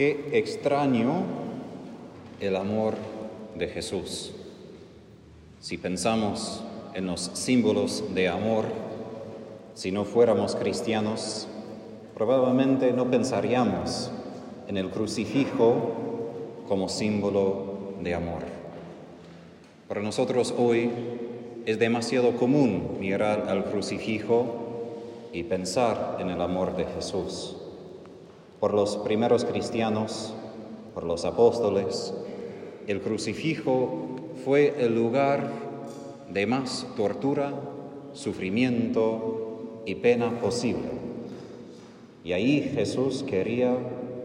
Qué extraño el amor de Jesús. Si pensamos en los símbolos de amor, si no fuéramos cristianos, probablemente no pensaríamos en el crucifijo como símbolo de amor. Para nosotros hoy es demasiado común mirar al crucifijo y pensar en el amor de Jesús. Por los primeros cristianos, por los apóstoles, el crucifijo fue el lugar de más tortura, sufrimiento y pena posible. Y ahí Jesús quería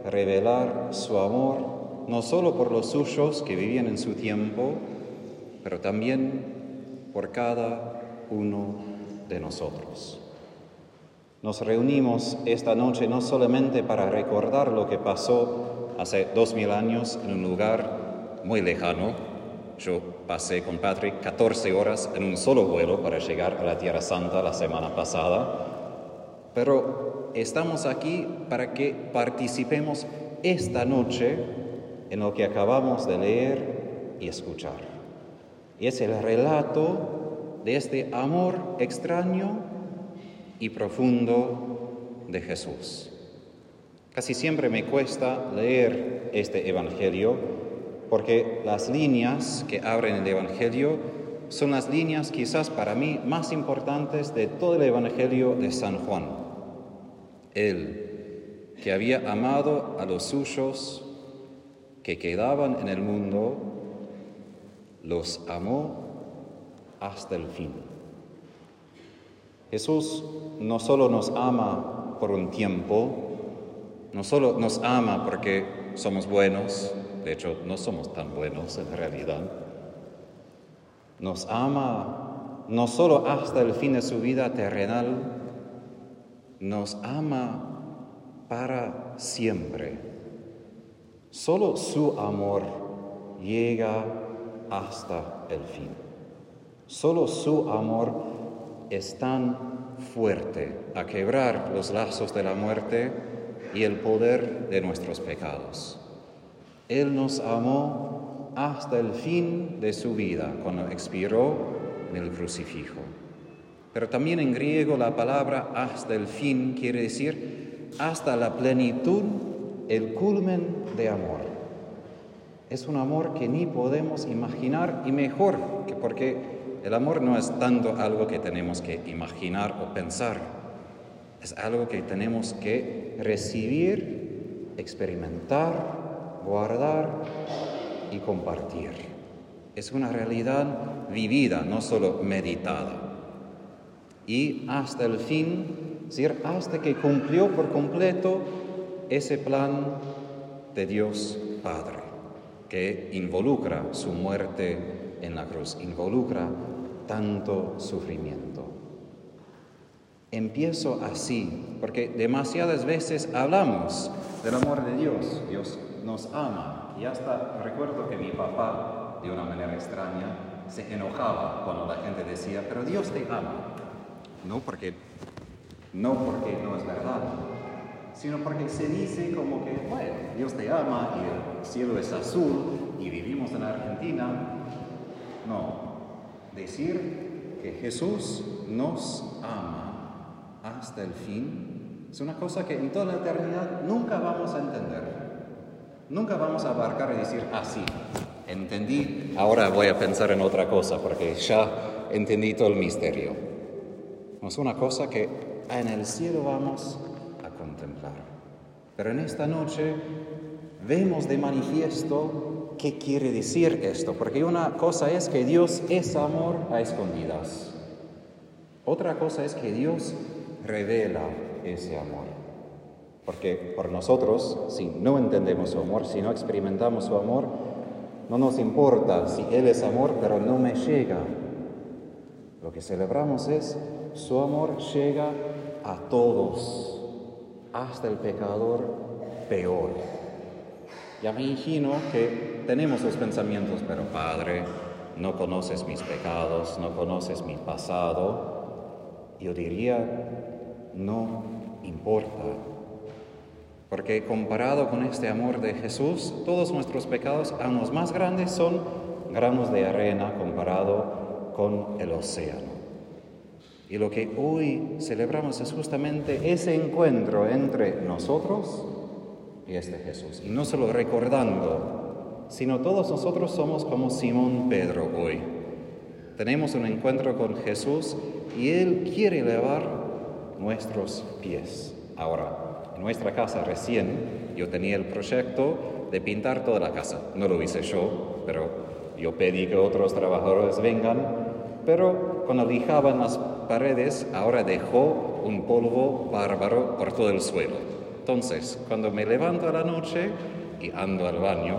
revelar su amor no solo por los suyos que vivían en su tiempo, pero también por cada uno de nosotros. Nos reunimos esta noche no solamente para recordar lo que pasó hace dos mil años en un lugar muy lejano. Yo pasé con Patrick 14 horas en un solo vuelo para llegar a la Tierra Santa la semana pasada. Pero estamos aquí para que participemos esta noche en lo que acabamos de leer y escuchar. Y es el relato de este amor extraño y profundo de Jesús. Casi siempre me cuesta leer este Evangelio porque las líneas que abren el Evangelio son las líneas quizás para mí más importantes de todo el Evangelio de San Juan. Él, que había amado a los suyos que quedaban en el mundo, los amó hasta el fin. Jesús no solo nos ama por un tiempo, no solo nos ama porque somos buenos, de hecho no somos tan buenos en realidad, nos ama no solo hasta el fin de su vida terrenal, nos ama para siempre. Solo su amor llega hasta el fin. Solo su amor es tan fuerte a quebrar los lazos de la muerte y el poder de nuestros pecados. Él nos amó hasta el fin de su vida, cuando expiró en el crucifijo. Pero también en griego la palabra hasta el fin quiere decir hasta la plenitud, el culmen de amor. Es un amor que ni podemos imaginar y mejor que porque el amor no es tanto algo que tenemos que imaginar o pensar, es algo que tenemos que recibir, experimentar, guardar y compartir. Es una realidad vivida, no solo meditada. Y hasta el fin, es decir, hasta que cumplió por completo ese plan de Dios Padre, que involucra su muerte en la cruz, involucra tanto sufrimiento. Empiezo así, porque demasiadas veces hablamos del amor de Dios. Dios nos ama. Y hasta recuerdo que mi papá, de una manera extraña, se enojaba cuando la gente decía, pero Dios te ama. No porque no, porque no es verdad, sino porque se dice como que, bueno, Dios te ama y el cielo es azul y vivimos en Argentina. No, Decir que Jesús nos ama hasta el fin es una cosa que en toda la eternidad nunca vamos a entender. Nunca vamos a abarcar y decir, así, ah, entendí, ahora voy a pensar en otra cosa porque ya entendí todo el misterio. Es una cosa que en el cielo vamos a contemplar. Pero en esta noche vemos de manifiesto qué quiere decir esto, porque una cosa es que Dios es amor a escondidas. Otra cosa es que Dios revela ese amor. Porque por nosotros, si no entendemos su amor, si no experimentamos su amor, no nos importa si Él es amor, pero no me llega. Lo que celebramos es su amor llega a todos, hasta el pecador peor. Ya me imagino que tenemos los pensamientos, pero Padre, no conoces mis pecados, no conoces mi pasado. Yo diría, no importa, porque comparado con este amor de Jesús, todos nuestros pecados, aún los más grandes, son granos de arena comparado con el océano. Y lo que hoy celebramos es justamente ese encuentro entre nosotros y este Jesús. Y no solo recordando, sino todos nosotros somos como Simón Pedro hoy. Tenemos un encuentro con Jesús y Él quiere elevar nuestros pies. Ahora, en nuestra casa recién yo tenía el proyecto de pintar toda la casa. No lo hice yo, pero yo pedí que otros trabajadores vengan. Pero cuando lijaban las paredes, ahora dejó un polvo bárbaro por todo el suelo. Entonces, cuando me levanto a la noche y ando al baño,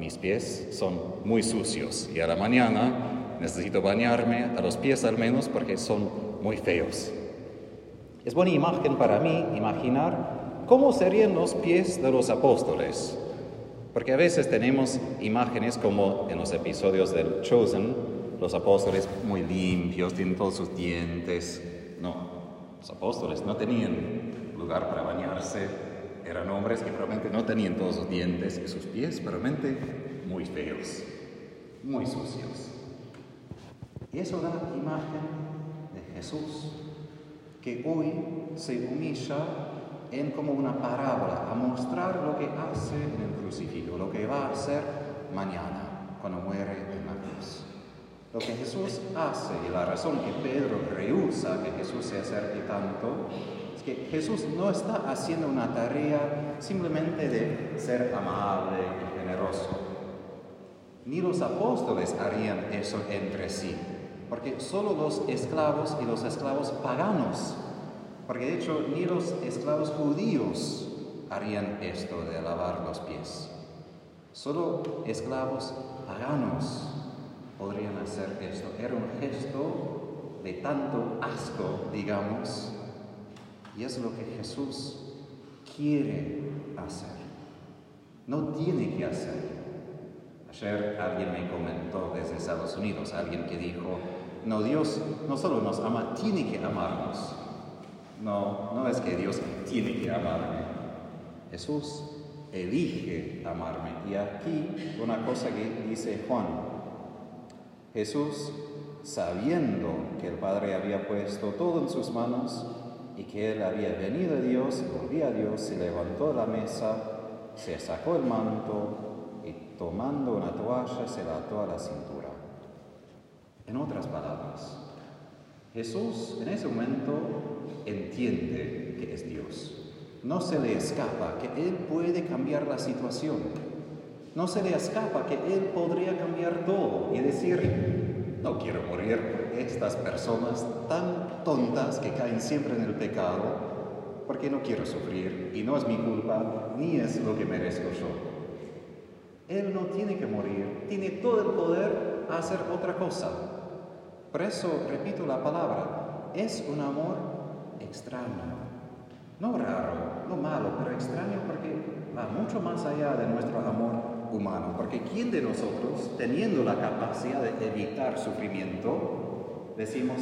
mis pies son muy sucios y a la mañana necesito bañarme a los pies al menos porque son muy feos. Es buena imagen para mí imaginar ¿cómo serían los pies de los apóstoles? Porque a veces tenemos imágenes como en los episodios del Chosen, los apóstoles muy limpios, tienen todos sus dientes. No, los apóstoles no tenían lugar para bañarse, eran hombres que probablemente no tenían todos sus dientes y sus pies, probablemente muy feos, muy sucios. Y eso da imagen de Jesús, que hoy se humilla en como una parábola a mostrar lo que hace en el crucifijo, lo que va a hacer mañana cuando muere en la cruz. Lo que Jesús hace y la razón que Pedro rehúsa que Jesús se acerque tanto que Jesús no está haciendo una tarea simplemente de ser amable y generoso. Ni los apóstoles harían eso entre sí, porque solo los esclavos y los esclavos paganos porque de hecho ni los esclavos judíos harían esto de lavar los pies. Solo esclavos paganos podrían hacer esto. Era un gesto de tanto asco, digamos, y es lo que Jesús quiere hacer. No tiene que hacer. Ayer alguien me comentó desde Estados Unidos, alguien que dijo, no, Dios no solo nos ama, tiene que amarnos. No, no es que Dios tiene que amarme. Jesús elige amarme. Y aquí una cosa que dice Juan. Jesús, sabiendo que el Padre había puesto todo en sus manos y que Él había venido a Dios, volvía a Dios, se levantó de la mesa, se sacó el manto y tomando una toalla se la ató a la cintura. En otras palabras, Jesús en ese momento entiende que es Dios. No se le escapa que Él puede cambiar la situación. No se le escapa que Él podría cambiar todo y decir, no quiero morir por estas personas tan tontas que caen siempre en el pecado, porque no quiero sufrir y no es mi culpa ni es lo que merezco yo. Él no tiene que morir, tiene todo el poder a hacer otra cosa. Por eso repito la palabra, es un amor extraño, no raro, no malo, pero extraño porque va mucho más allá de nuestro amor humano. Porque ¿quién de nosotros, teniendo la capacidad de evitar sufrimiento, decimos,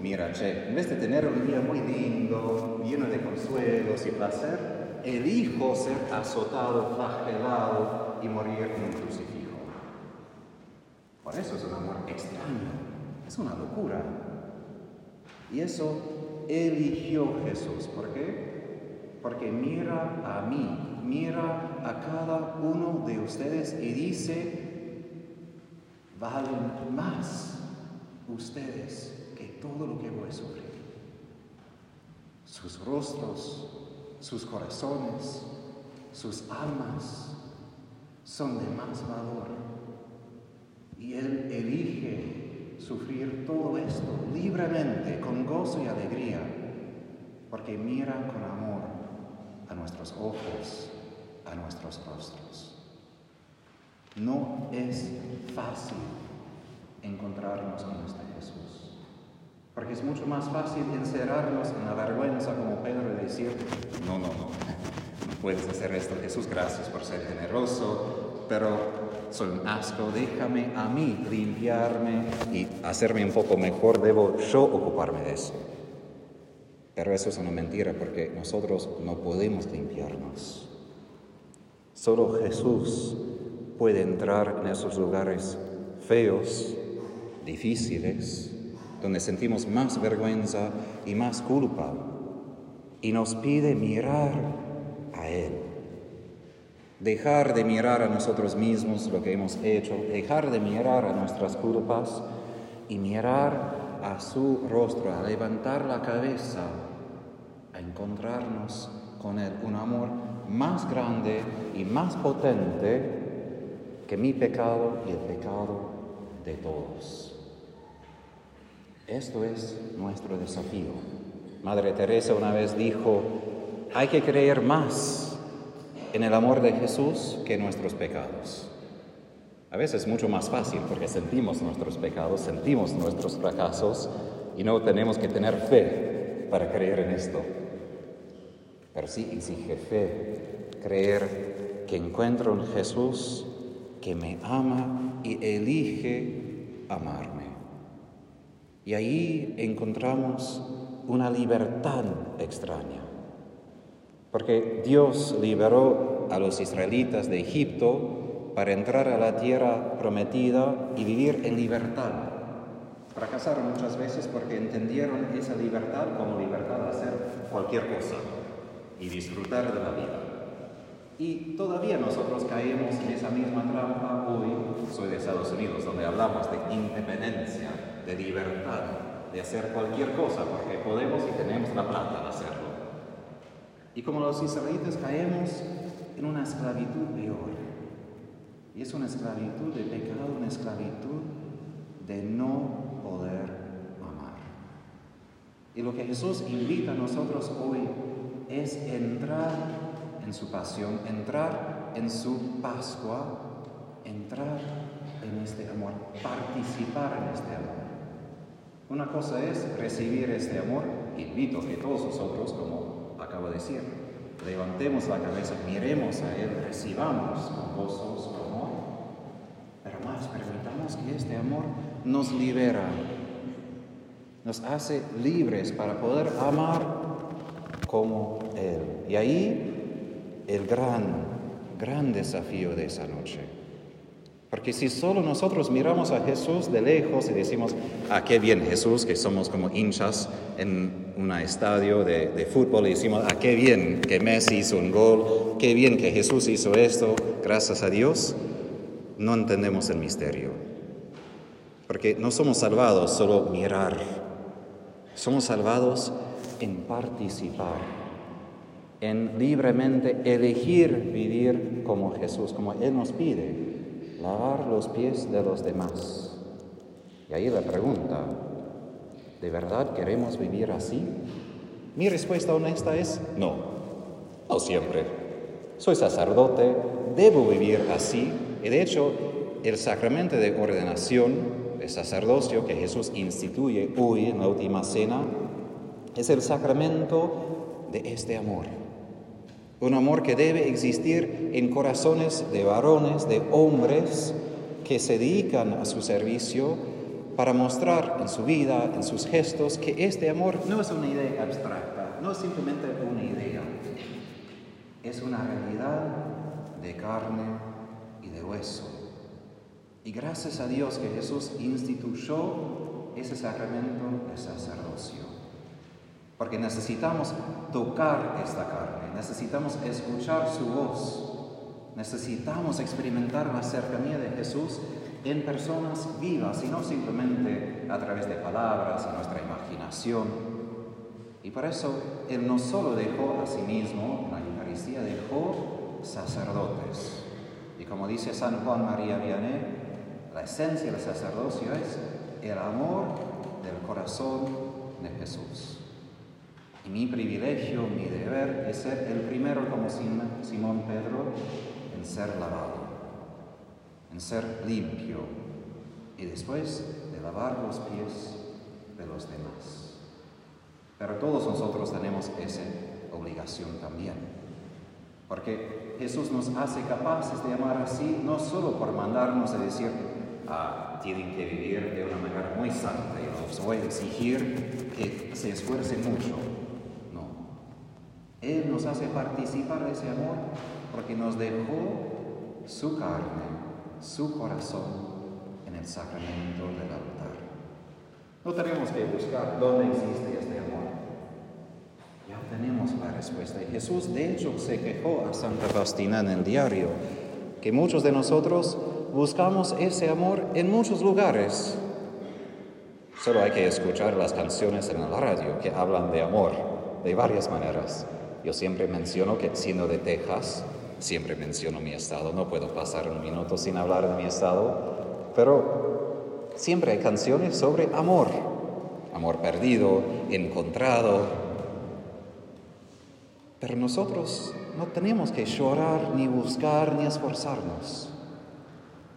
mira, che, en vez de tener un día muy lindo, lleno de consuelos y placer, elijo ser azotado, flagelado y morir en un crucifijo? Por eso es un amor extraño. Es una locura. Y eso eligió Jesús. ¿Por qué? Porque mira a mí, mira a cada uno de ustedes y dice, valen más ustedes que todo lo que voy a sufrir. Sus rostros, sus corazones, sus almas son de más valor. Y Él elige sufrir todo esto libremente, con gozo y alegría, porque mira con amor a nuestros ojos, a nuestros rostros. No es fácil encontrarnos con este Jesús, porque es mucho más fácil encerrarnos en la vergüenza como Pedro y decir, no, no, no, no puedes hacer esto, Jesús, gracias por ser generoso, pero soy un asco, déjame a mí limpiarme y hacerme un poco mejor, debo yo ocuparme de eso. Pero eso es una mentira porque nosotros no podemos limpiarnos. Solo Jesús puede entrar en esos lugares feos, difíciles, donde sentimos más vergüenza y más culpa, y nos pide mirar a Él. Dejar de mirar a nosotros mismos lo que hemos hecho, dejar de mirar a nuestras culpas y mirar a su rostro, a levantar la cabeza, a encontrarnos con Él, un amor más grande y más potente que mi pecado y el pecado de todos. Esto es nuestro desafío. Madre Teresa una vez dijo, hay que creer más en el amor de Jesús que en nuestros pecados. A veces es mucho más fácil porque sentimos nuestros pecados, sentimos nuestros fracasos y no tenemos que tener fe para creer en esto. Pero sí exige fe, creer que encuentro en Jesús que me ama y elige amarme. Y ahí encontramos una libertad extraña, porque Dios liberó a los israelitas de Egipto para entrar a la tierra prometida y vivir en libertad. Fracasaron muchas veces porque entendieron esa libertad como libertad de hacer cualquier cosa y disfrutar de la vida. Y todavía nosotros caemos en esa misma trampa hoy. Soy de Estados Unidos, donde hablamos de independencia, de libertad, de hacer cualquier cosa, porque podemos y tenemos la plata de hacerlo. Y como los israelitas caemos en una esclavitud peor. Y es una esclavitud de pecado, una esclavitud de no poder amar. Y lo que Jesús invita a nosotros hoy es entrar en su pasión, entrar en su Pascua, entrar en este amor, participar en este amor. Una cosa es recibir este amor, invito que todos nosotros, como acabo de decir, levantemos la cabeza, miremos a Él, recibamos con gozo su amor, pero más permitamos que este amor nos libera, nos hace libres para poder amar como Él. Y ahí el gran, gran desafío de esa noche. Porque si solo nosotros miramos a Jesús de lejos y decimos, ah, qué bien Jesús, que somos como hinchas en un estadio de, de, fútbol y decimos, ah, qué bien que Messi hizo un gol, qué bien que Jesús hizo esto, gracias a Dios, no entendemos el misterio. Porque no somos salvados solo mirar, somos salvados en participar, en libremente elegir vivir como Jesús, como Él nos pide, lavar los pies de los demás. Y ahí la pregunta, ¿de verdad queremos vivir así? Mi respuesta honesta es no, no siempre. Soy sacerdote, debo vivir así, y de hecho el sacramento de ordenación, de sacerdocio que Jesús instituye hoy en la última cena, es el sacramento de este amor. Un amor que debe existir en corazones de varones, de hombres que se dedican a su servicio para mostrar en su vida, en sus gestos, que este amor no es una idea abstracta, no es simplemente una idea, es una realidad de carne y de hueso. Y gracias a Dios que Jesús instituyó ese sacramento de sacerdocio. Porque necesitamos tocar esta carne, necesitamos escuchar su voz, necesitamos experimentar la cercanía de Jesús en personas vivas y no simplemente a través de palabras y nuestra imaginación. Y por eso Él no solo dejó a sí mismo la Eucaristía, dejó sacerdotes. Y como dice San Juan María Vianney, la esencia del sacerdocio es el amor del corazón de Jesús. Y mi privilegio, mi deber es ser el primero como Simón Pedro en ser lavado, en ser limpio y después de lavar los pies de los demás. Pero todos nosotros tenemos esa obligación también, porque Jesús nos hace capaces de amar así, no solo por mandarnos a decir, ah, tienen que vivir de una manera muy santa y los voy a exigir que se esfuercen mucho Él nos hace participar de ese amor porque nos dejó su carne, su corazón en el sacramento del altar. No tenemos que buscar dónde existe este amor. Ya tenemos la respuesta. Y Jesús de hecho se quejó a Santa Faustina en el diario que muchos de nosotros buscamos ese amor en muchos lugares. Solo hay que escuchar las canciones en la radio que hablan de amor de varias maneras. Yo siempre menciono que siendo de Texas, siempre menciono mi estado, no puedo pasar un minuto sin hablar de mi estado, pero siempre hay canciones sobre amor, amor perdido, encontrado. Pero nosotros no tenemos que llorar, ni buscar, ni esforzarnos.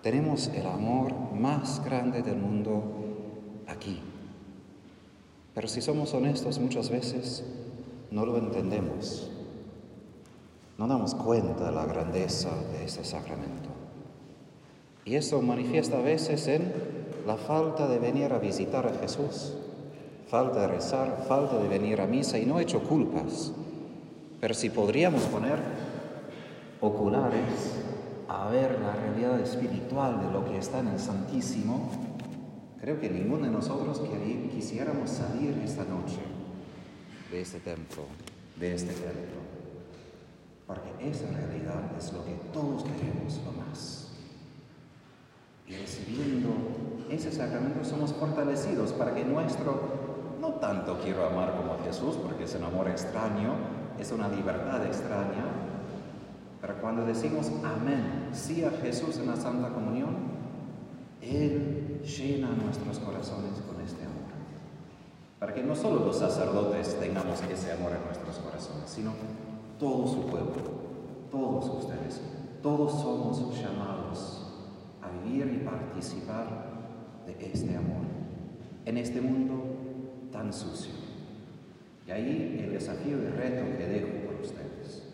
Tenemos el amor más grande del mundo aquí. Pero si somos honestos muchas veces, no lo entendemos. No damos cuenta de la grandeza de este sacramento. Y eso manifiesta a veces en la falta de venir a visitar a Jesús, falta de rezar, falta de venir a misa y no he hecho culpas. Pero si podríamos poner oculares a ver la realidad espiritual de lo que está en el Santísimo, creo que ninguno de nosotros quisiéramos salir esta noche de este templo, de este templo. Porque esa realidad es lo que todos queremos lo más. Y recibiendo ese sacramento somos fortalecidos para que nuestro, no tanto quiero amar como Jesús, porque es un amor extraño, es una libertad extraña, pero cuando decimos amén, sí a Jesús en la Santa Comunión, Él llena nuestros corazones con este amor. Para que no solo los sacerdotes tengamos ese amor en nuestros corazones, sino todo su pueblo, todos ustedes, todos somos llamados a vivir y participar de este amor en este mundo tan sucio. Y ahí el desafío y reto que dejo por ustedes.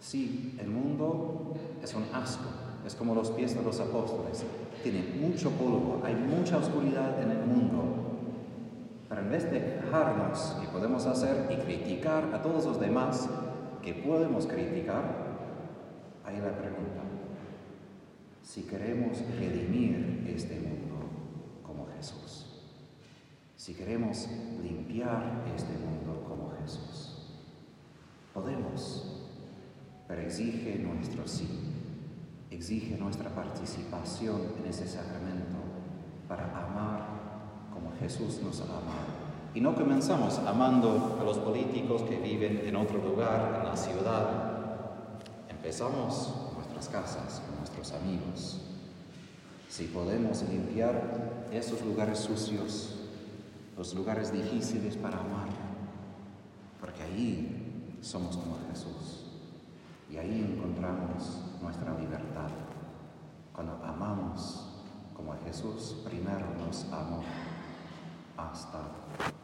Sí, el mundo es un asco, es como los pies de los apóstoles. Tiene mucho polvo, hay mucha oscuridad en el mundo. Pero en vez de quejarnos y podemos hacer y criticar a todos los demás que podemos criticar, hay la pregunta. Si queremos redimir este mundo como Jesús, si queremos limpiar este mundo como Jesús, podemos, pero exige nuestro sí, exige nuestra participación en ese sacramento para amar Jesús nos ama. Y no comenzamos amando a los políticos que viven en otro lugar, en la ciudad. Empezamos en nuestras casas, con nuestros amigos. Si podemos limpiar esos lugares sucios, los lugares difíciles para amar, porque ahí somos como Jesús y ahí encontramos nuestra libertad. Cuando amamos como Jesús primero nos amó hasta el fin.